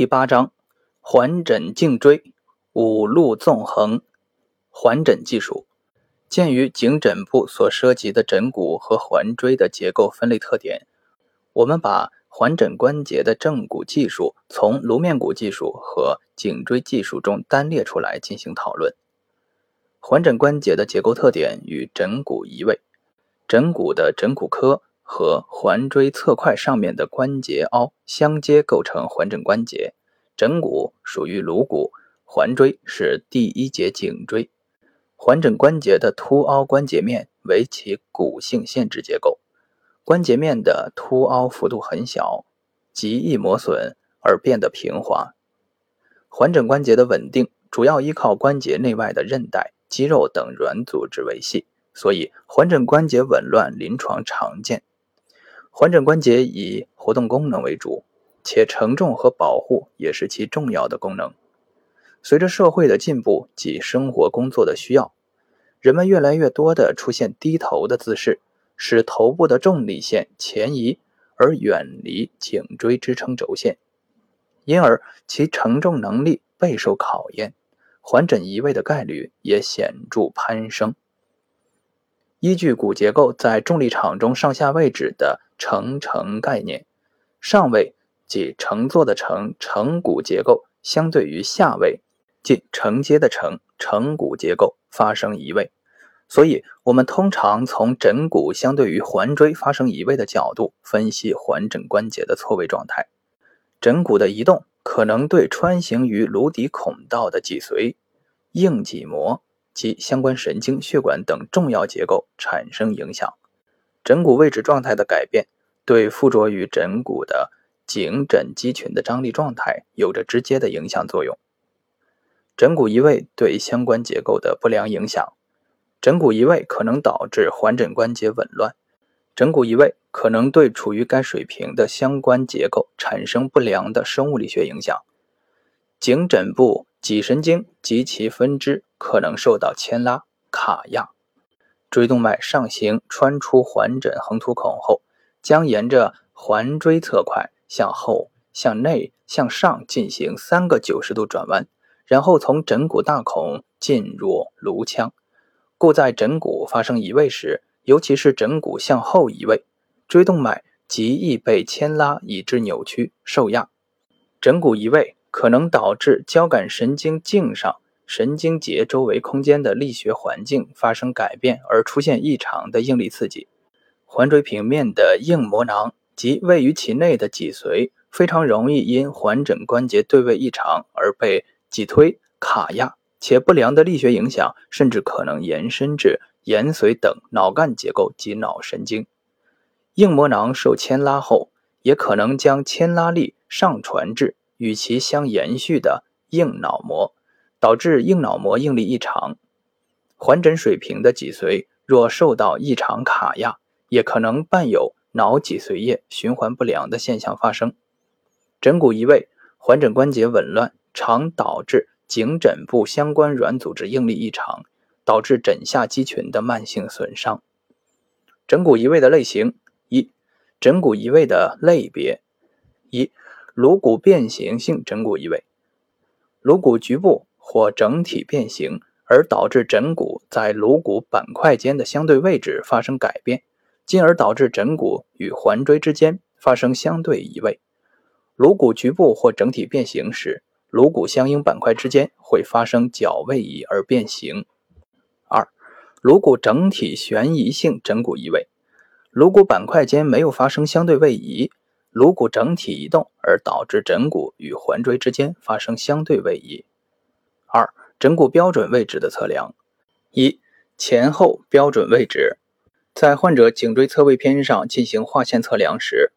第八章环枕颈椎五路纵横环枕技术。鉴于颈枕部所涉及的枕骨和环椎的结构分类特点，我们把环枕关节的正骨技术从颅面骨技术和颈椎技术中单列出来进行讨论。环枕关节的结构特点与枕骨移位，枕骨的枕骨科。和环椎侧块上面的关节凹相接，构成环枕关节。枕骨属于颅骨，环椎是第一节颈椎。环枕关节的凸凹关节面为其骨性限制结构，关节面的凸凹幅度很小，极易磨损而变得平滑。环枕关节的稳定主要依靠关节内外的韧带、肌肉等软组织维系，所以环枕关节紊乱临床常见。环枕关节以活动功能为主，且承重和保护也是其重要的功能。随着社会的进步及生活工作的需要，人们越来越多地出现低头的姿势，使头部的重力线前移而远离颈椎支撑轴线，因而其承重能力备受考验，环枕移位的概率也显著攀升。依据骨结构在重力场中上下位置的。承承概念，上位即承坐的承承骨结构，相对于下位即承接的承承骨结构发生移位，所以我们通常从枕骨相对于环椎发生移位的角度分析环枕关节的错位状态。枕骨的移动可能对穿行于颅底孔道的脊髓、硬脊膜及相关神经、血管等重要结构产生影响。枕骨位置状态的改变，对附着于枕骨的颈枕肌群的张力状态有着直接的影响作用。枕骨移位对相关结构的不良影响，枕骨移位可能导致环枕关节紊乱，枕骨移位可能对处于该水平的相关结构产生不良的生物力学影响，颈枕部脊神经及其分支可能受到牵拉、卡压。椎动脉上行穿出环枕横突孔后，将沿着环椎侧块向后、向内、向上进行三个九十度转弯，然后从枕骨大孔进入颅腔。故在枕骨发生移位时，尤其是枕骨向后移位，椎动脉极易被牵拉以致扭曲受压。枕骨移位可能导致交感神经茎上。神经节周围空间的力学环境发生改变，而出现异常的应力刺激。环椎平面的硬膜囊及位于其内的脊髓，非常容易因环枕关节对位异常而被挤推、卡压，且不良的力学影响甚至可能延伸至延髓等脑干结构及脑神经。硬膜囊受牵拉后，也可能将牵拉力上传至与其相延续的硬脑膜。导致硬脑膜应力异常，环枕水平的脊髓若受到异常卡压，也可能伴有脑脊髓液循环不良的现象发生。枕骨移位、环枕关节紊乱，常导致颈枕部相关软组织应力异常，导致枕下肌群的慢性损伤。枕骨移位的类型一，枕骨移位的类别一，颅骨变形性枕骨移位，颅骨局部。或整体变形，而导致枕骨在颅骨板块间的相对位置发生改变，进而导致枕骨与环椎之间发生相对移位。颅骨局部或整体变形时，颅骨相应板块之间会发生角位移而变形。二、颅骨整体旋移性枕骨移位，颅骨板块间没有发生相对位移，颅骨整体移动而导致枕骨与环椎之间发生相对位移。二、枕骨标准位置的测量：一、前后标准位置，在患者颈椎侧位片上进行划线测量时，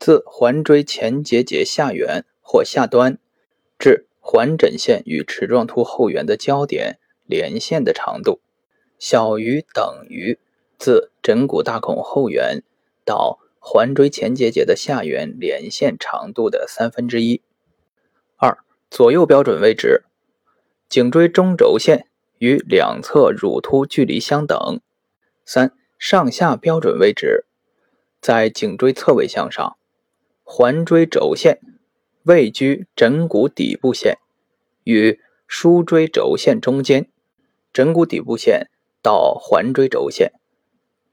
自环椎前结节下缘或下端至环枕线与齿状突后缘的交点连线的长度，小于等于自枕骨大孔后缘到环椎前结节的下缘连线长度的三分之一。二、左右标准位置。颈椎中轴线与两侧乳突距离相等。三、上下标准位置，在颈椎侧位向上，环椎轴线位居枕骨底部线与枢椎轴线中间，枕骨底部线到环椎轴线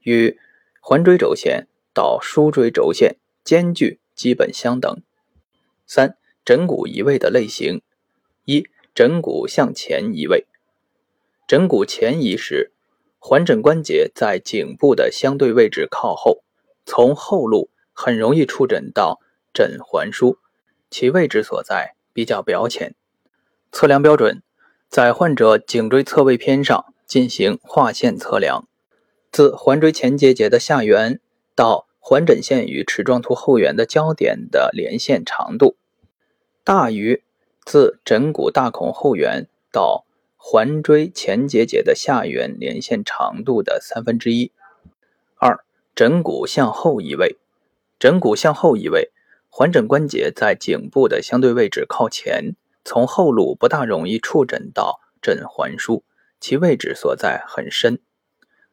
与环椎轴线到枢椎轴线间距基本相等。三、枕骨移位的类型：一、枕骨向前移位。枕骨前移时，环枕关节在颈部的相对位置靠后，从后路很容易触诊到枕环枢。其位置所在比较表浅。测量标准，在患者颈椎侧位片上进行划线测量，自环椎前结节的下缘到环枕线与齿状突后缘的交点的连线长度，大于自枕骨大孔后缘到环椎前结节的下缘连线长度的三分之一。二、枕骨向后移位，枕骨向后移位。环枕关节在颈部的相对位置靠前，从后路不大容易触诊到枕环枢，其位置所在很深。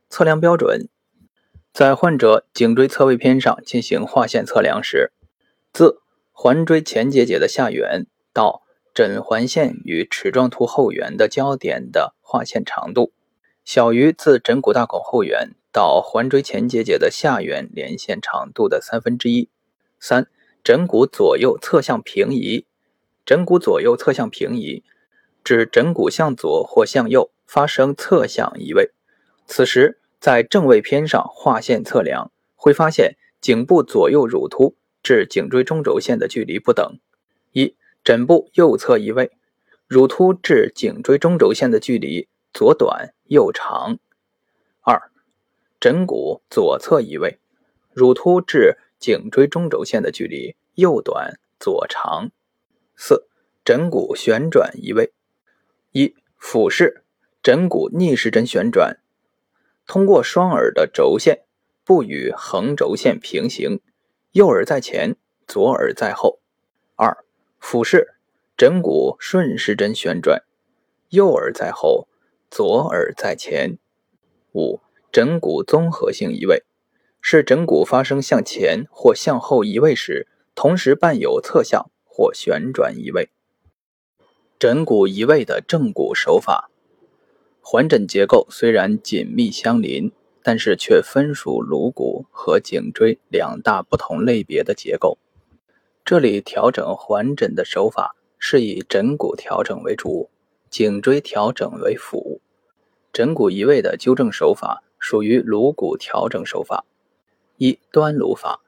测量标准，在患者颈椎侧位片上进行划线测量时，自环椎前结节的下缘到枕环线与齿状突后缘的交点的划线长度，小于自枕骨大孔后缘到环椎前结节的下缘连线长度的三分之一。三。枕骨左右侧向平移，枕骨左右侧向平移，指枕骨向左或向右发生侧向移位。此时，在正位片上划线测量，会发现颈部左右乳突至颈椎中轴线的距离不等。枕部右侧移位，乳突至颈椎中轴线的距离左短右长。二、枕骨左侧移位，乳突至颈椎中轴线的距离右短左长。四、枕骨旋转移位。一、俯视，枕骨逆时针旋转，通过双耳的轴线不与横轴线平行，右耳在前，左耳在后。二、俯视，枕骨顺时针旋转，右耳在后，左耳在前。五、枕骨综合性移位。是枕骨发生向前或向后移位时，同时伴有侧向或旋转移位。枕骨移位的正骨手法，环枕结构虽然紧密相邻，但是却分属颅骨和颈椎两大不同类别的结构。这里调整环枕的手法是以枕骨调整为主，颈椎调整为辅。枕骨移位的纠正手法属于颅骨调整手法。一端颅法，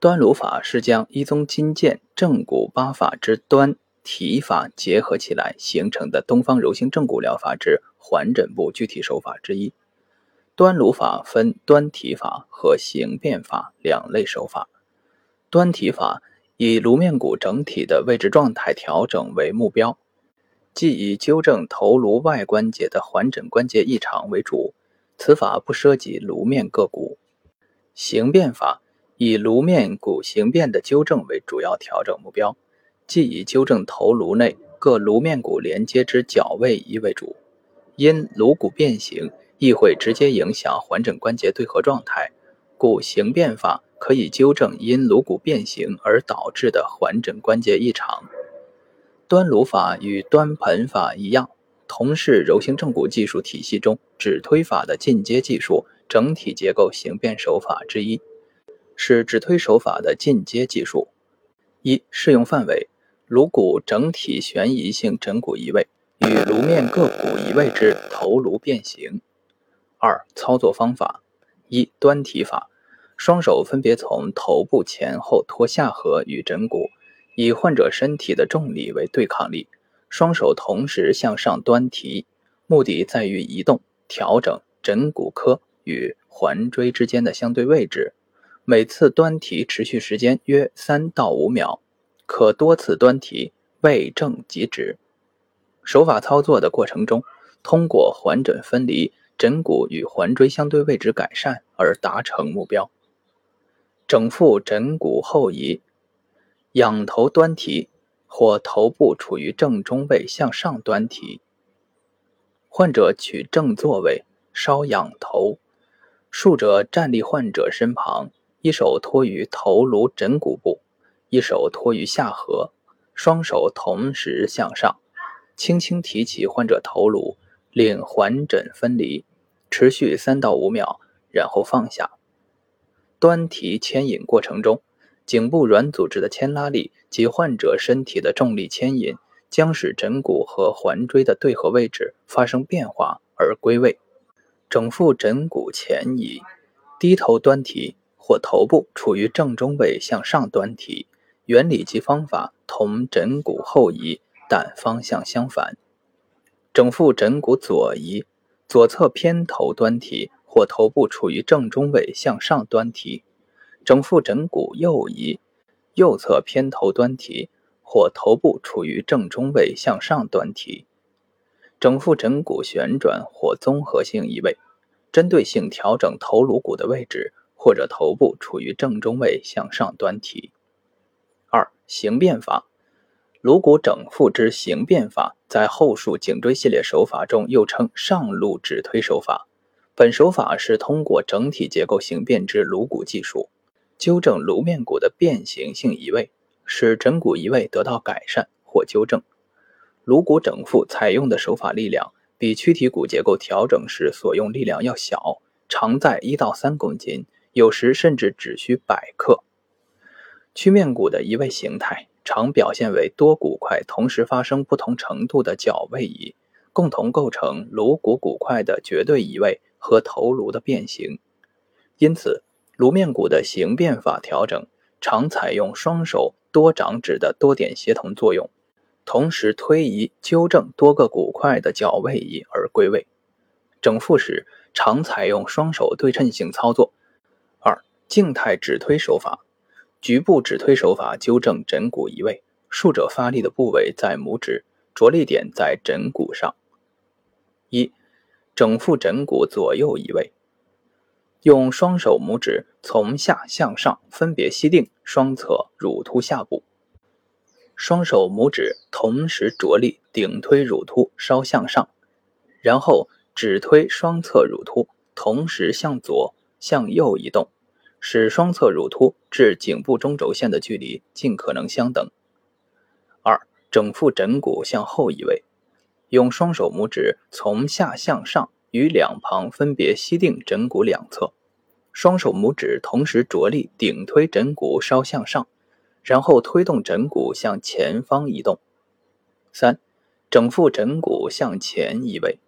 端颅法是将一宗金剑正骨八法之端提法结合起来形成的东方柔性正骨疗法之环枕部具体手法之一。端颅法分端提法和形变法两类手法。端提法以颅面骨整体的位置状态调整为目标，即以纠正头颅外关节的环枕关节异常为主，此法不涉及颅面各骨。形变法以颅面骨形变的纠正为主要调整目标，即以纠正头颅内各颅面骨连接之角位移为主。因颅骨变形亦会直接影响环枕关节对合状态，故形变法可以纠正因颅骨变形而导致的环枕关节异常。端颅法与端盆法一样，同是柔性正骨技术体系中指推法的进阶技术。整体结构形变手法之一，是指推手法的进阶技术。一、适用范围：颅骨整体悬移性枕骨移位与颅面各骨移位之头颅变形。二、操作方法：一、端体法，双手分别从头部前后托下颌与枕骨，以患者身体的重力为对抗力，双手同时向上端提，目的在于移动调整枕骨科。与环椎之间的相对位置，每次端提持续时间约三到五秒，可多次端提，位正即止。手法操作的过程中，通过环枕分离，枕骨与环椎相对位置改善而达成目标。整副枕骨后移，仰头端提或头部处于正中位向上端提。患者取正坐位，稍仰头。术者站立患者身旁，一手托于头颅枕骨部，一手托于下颌，双手同时向上，轻轻提起患者头颅，令环枕分离，持续三到五秒，然后放下。端提牵引过程中，颈部软组织的牵拉力及患者身体的重力牵引，将使枕骨和环椎的对合位置发生变化而归位。整副枕骨前移，低头端提或头部处于正中位向上端提。原理及方法同枕骨后移，但方向相反。整副枕骨左移，左侧偏头端提或头部处于正中位向上端提；整副枕骨右移，右侧偏头端提或头部处于正中位向上端提。整副枕骨旋转或综合性移位，针对性调整头颅骨的位置，或者头部处于正中位向上端提。二形变法，颅骨整复之形变法，在后述颈椎系列手法中又称上路指推手法。本手法是通过整体结构形变之颅骨技术，纠正颅面骨的变形性移位，使枕骨移位得到改善或纠正。颅骨整复采用的手法力量，比躯体骨结构调整时所用力量要小，常在一到三公斤，有时甚至只需百克。曲面骨的移位形态常表现为多骨块同时发生不同程度的角位移，共同构成颅骨骨块的绝对移位和头颅的变形。因此，颅面骨的形变法调整常采用双手多掌指的多点协同作用，同时推移纠正多个骨块的角位移而归位。整复时常采用双手对称性操作。二、静态指推手法。局部指推手法纠正枕骨移位，术者发力的部位在拇指，着力点在枕骨上。一、整副枕骨左右移位，用双手拇指从下向上分别吸定双侧乳突下部，双手拇指同时着力顶推乳突稍向上，然后指推双侧乳突同时向左向右移动。使双侧乳突至颈部中轴线的距离尽可能相等。二、整副枕骨向后移位，用双手拇指从下向上于两旁分别吸定枕骨两侧，双手拇指同时着力顶推枕骨稍向上，然后推动枕骨向前方移动。三、整副枕骨向前移位，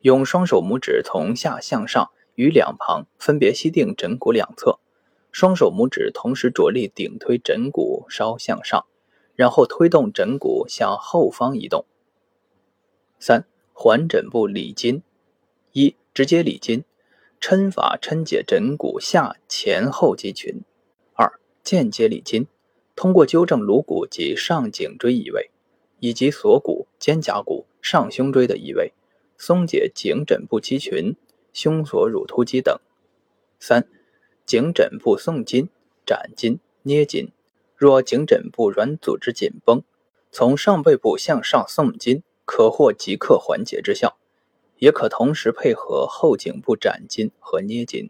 用双手拇指从下向上。于两旁分别吸定枕骨两侧，双手拇指同时着力顶推枕骨稍向上，然后推动枕骨向后方移动。三、环枕部理筋：一、直接理筋，抻法抻解枕骨下前后肌群；二、间接理筋，通过纠正颅骨及上颈椎移位，以及锁骨、肩胛骨、上胸椎的移位，松解颈枕部肌群。胸锁乳突肌等。三、颈枕部送筋、展筋、捏筋。若颈枕部软组织紧绷，从上背部向上送筋，可获即刻缓解之效，也可同时配合后颈部展筋和捏筋。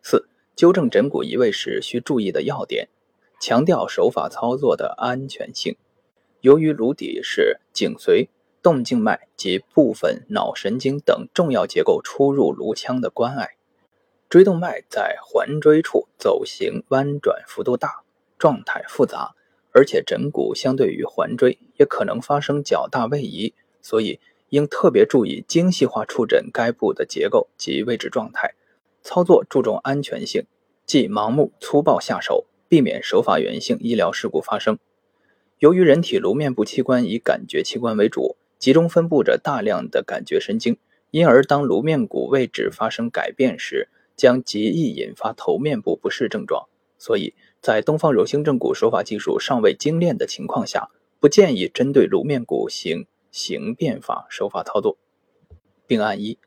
四、纠正枕骨移位时需注意的要点，强调手法操作的安全性。由于颅底是颈髓。动静脉及部分脑神经等重要结构出入颅腔的关隘，椎动脉在环椎处走行弯转幅度大，状态复杂，而且枕骨相对于环椎也可能发生较大位移，所以应特别注意精细化触诊该部的结构及位置状态。操作注重安全性，忌盲目粗暴下手，避免手法源性医疗事故发生。由于人体颅面部器官以感觉器官为主。集中分布着大量的感觉神经，因而当颅面骨位置发生改变时，将极易引发头面部不适症状。所以在东方柔性正骨手法技术尚未精炼的情况下，不建议针对颅面骨行形变法手法操作。病案一：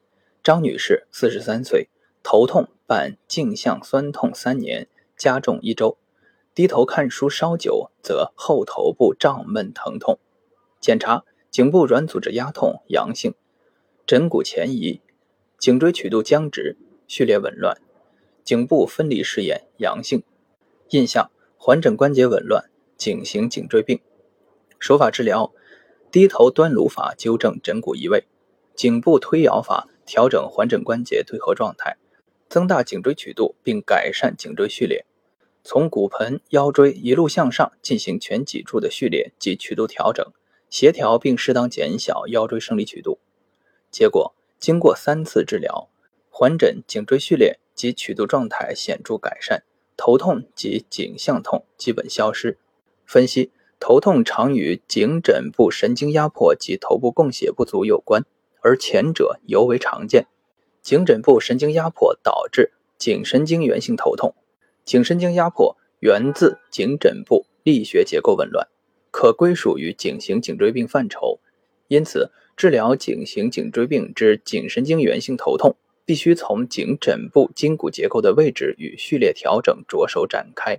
张女士，四十三岁，头痛伴颈项酸痛三年，加重一周，低头看书稍久，则后头部胀闷疼痛。检查。颈部软组织压痛阳性，枕骨前移，颈椎曲度僵直，序列紊乱，颈部分离试验阳性，印象环枕关节紊乱，颈型颈椎病。手法治疗：低头端颅法纠正枕骨移位，颈部推摇法调整环枕关节对合状态，增大颈椎曲度并改善颈椎序列。从骨盆、腰椎一路向上进行全脊柱的序列及曲度调整，协调并适当减小腰椎生理曲度。结果，经过三次治疗，环枕颈椎序列及曲度状态显著改善，头痛及颈项痛基本消失。分析：头痛常与颈枕部神经压迫及头部供血不足有关，而前者尤为常见。颈枕部神经压迫导致颈神经源性头痛。颈神经压迫源自颈枕部力学结构紊乱，可归属于颈型颈椎病范畴。因此，治疗颈型颈椎病之颈神经源性头痛，必须从颈枕部筋骨结构的位置与序列调整着手展开。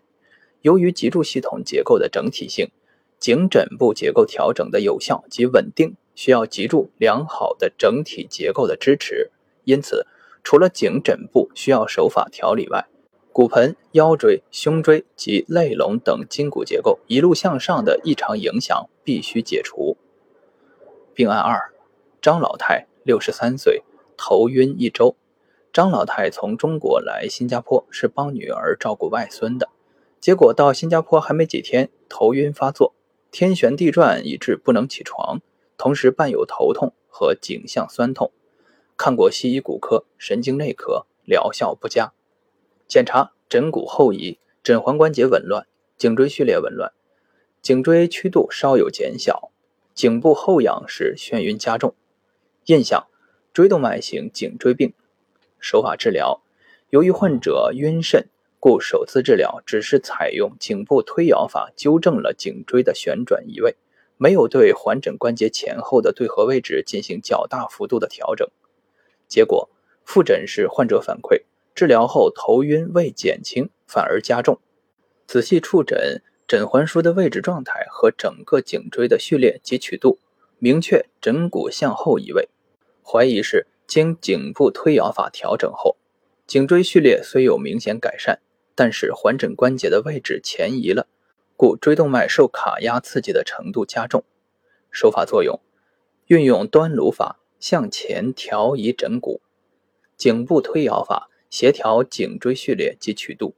由于脊柱系统结构的整体性，颈枕部结构调整的有效及稳定，需要脊柱良好的整体结构的支持。因此，除了颈枕部需要手法调理外，骨盆、腰椎、胸椎及肋龙等筋骨结构一路向上的异常影响必须解除。病案二：张老太，六十三岁，头晕一周。张老太从中国来新加坡是帮女儿照顾外孙的，结果到新加坡还没几天，头晕发作，天旋地转，以致不能起床，同时伴有头痛和颈项酸痛。看过西医骨科、神经内科，疗效不佳。检查枕骨后移、枕环关节紊乱、颈椎序列紊乱，颈椎曲度稍有减小，颈部后仰时眩晕加重。印象：椎动脉型颈椎病。手法治疗：由于患者晕眩，故首次治疗只是采用颈部推摇法纠正了颈椎的旋转移位，没有对环枕关节前后的对合位置进行较大幅度的调整。结果，复诊时患者反馈。治疗后头晕未减轻，反而加重。仔细触诊枕环枢的位置状态和整个颈椎的序列及曲度，明确枕骨向后移位，怀疑是经颈部推摇法调整后，颈椎序列虽有明显改善，但是环枕关节的位置前移了，故椎动脉受卡压刺激的程度加重。手法作用：运用端颅法向前调移枕骨，颈部推摇法。协调颈椎序列及曲度，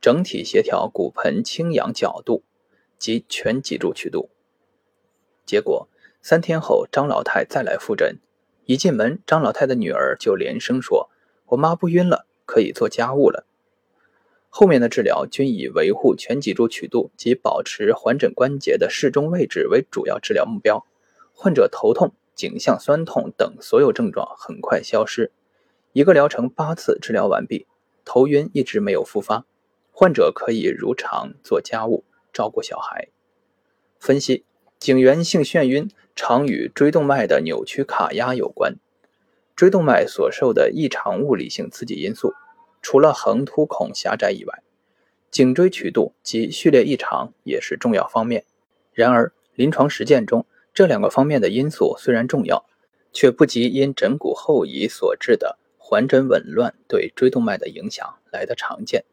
整体协调骨盆倾仰角度及全脊柱曲度。结果三天后，张老太再来复诊，一进门，张老太的女儿就连声说：“我妈不晕了，可以做家务了。”后面的治疗均以维护全脊柱曲度及保持环枕关节的适中位置为主要治疗目标。患者头痛、颈项酸痛等所有症状很快消失。一个疗程八次治疗完毕，头晕一直没有复发，患者可以如常做家务、照顾小孩。分析：颈源性眩晕常与椎动脉的扭曲卡压有关。椎动脉所受的异常物理性刺激因素，除了横突孔狭窄以外，颈椎曲度及序列异常也是重要方面。然而，临床实践中，这两个方面的因素虽然重要，却不及因枕骨后移所致的。环枕紊乱对椎动脉的影响来得常见。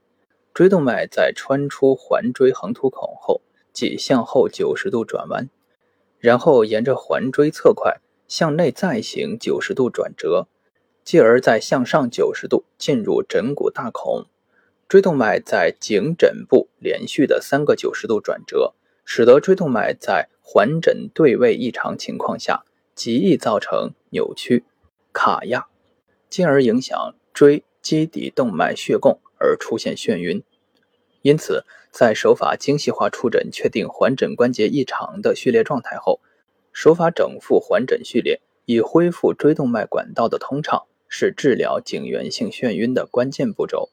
椎动脉在穿出环椎横突孔后，即向后九十度转弯，然后沿着环椎侧块向内再行九十度转折，继而再向上九十度进入枕骨大孔。椎动脉在颈枕部连续的三个九十度转折，使得椎动脉在环枕对位异常情况下，极易造成扭曲、卡压。进而影响椎基底动脉血供而出现眩晕，因此在手法精细化触诊确定环枕关节异常的序列状态后，手法整复环枕序列以恢复椎动脉管道的通畅，是治疗颈源性眩晕的关键步骤。